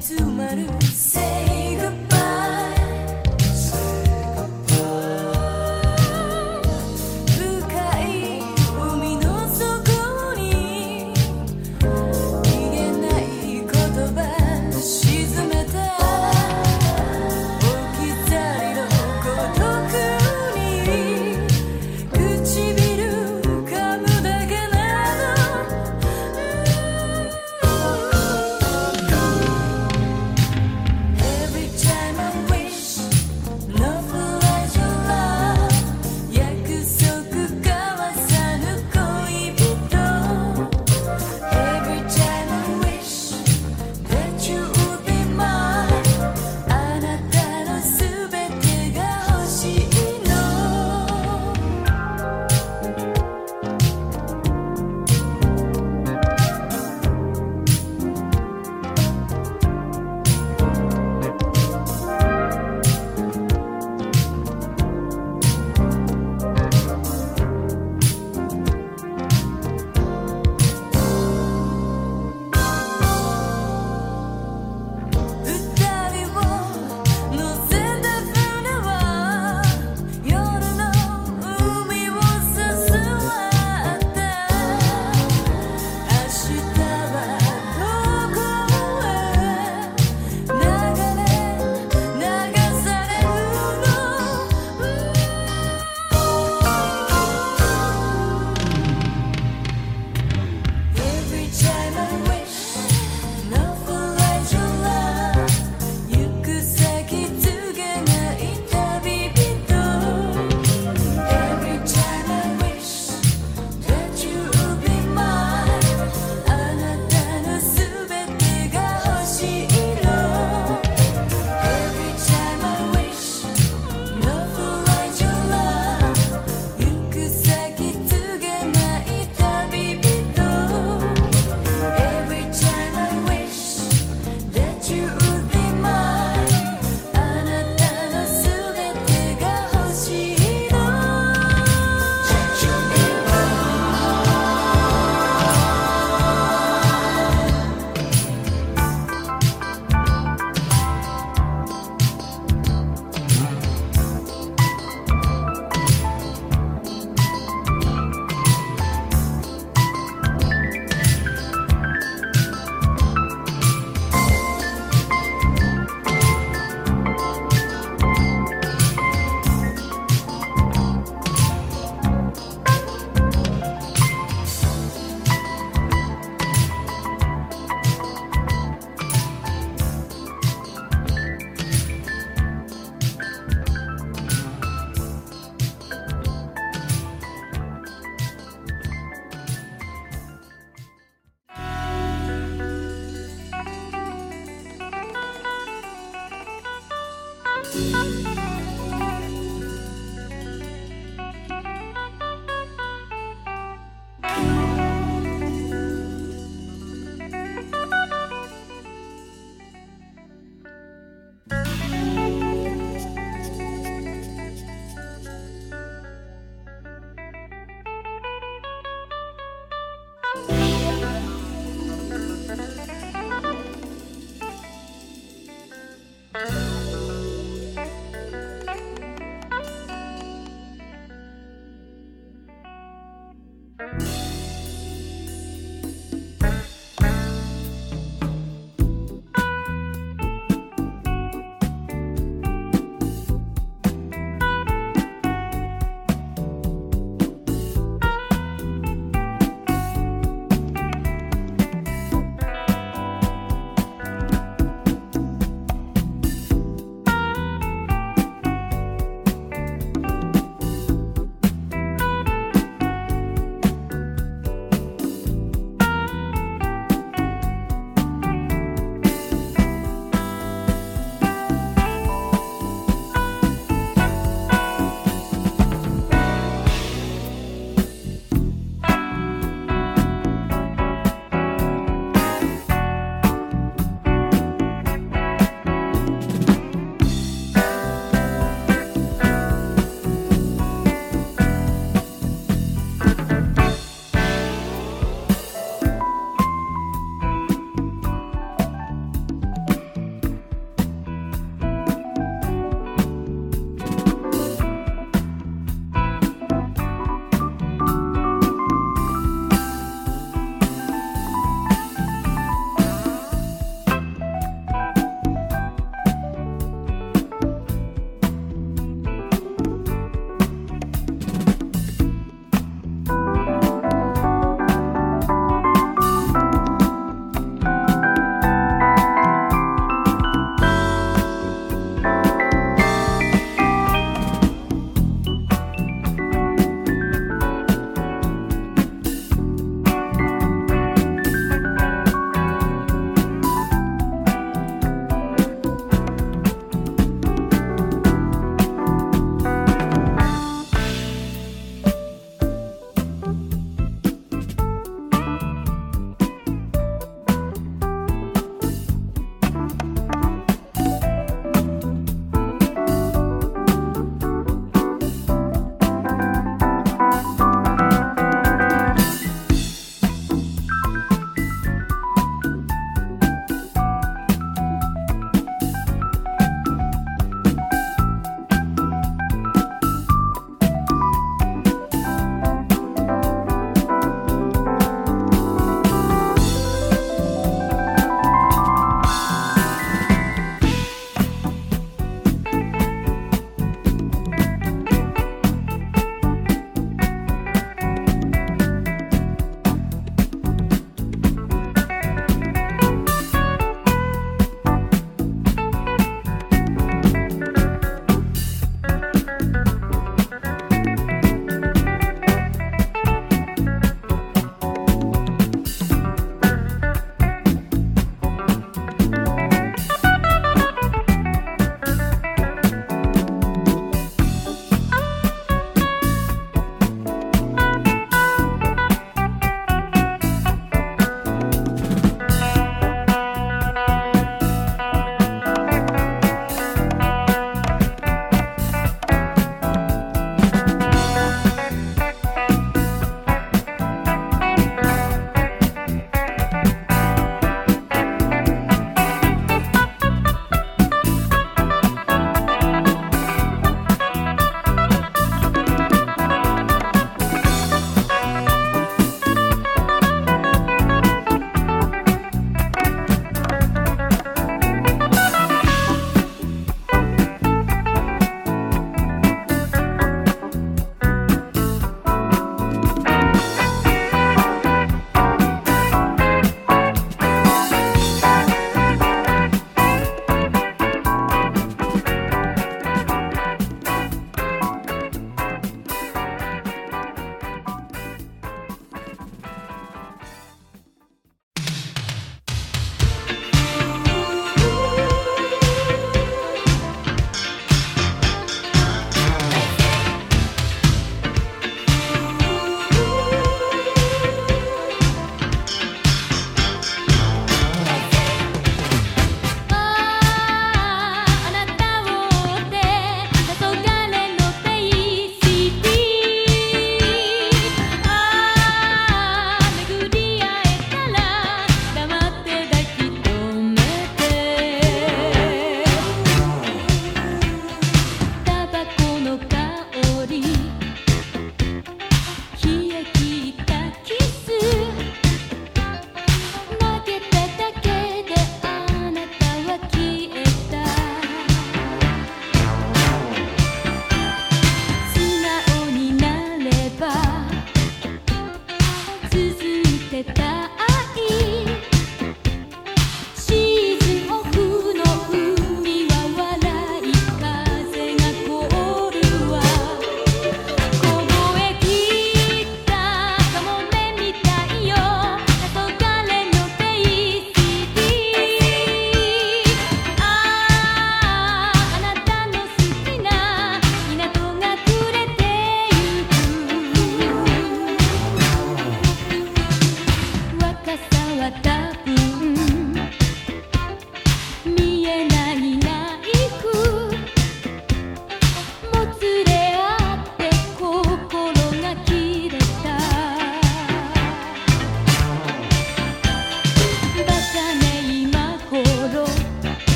too much.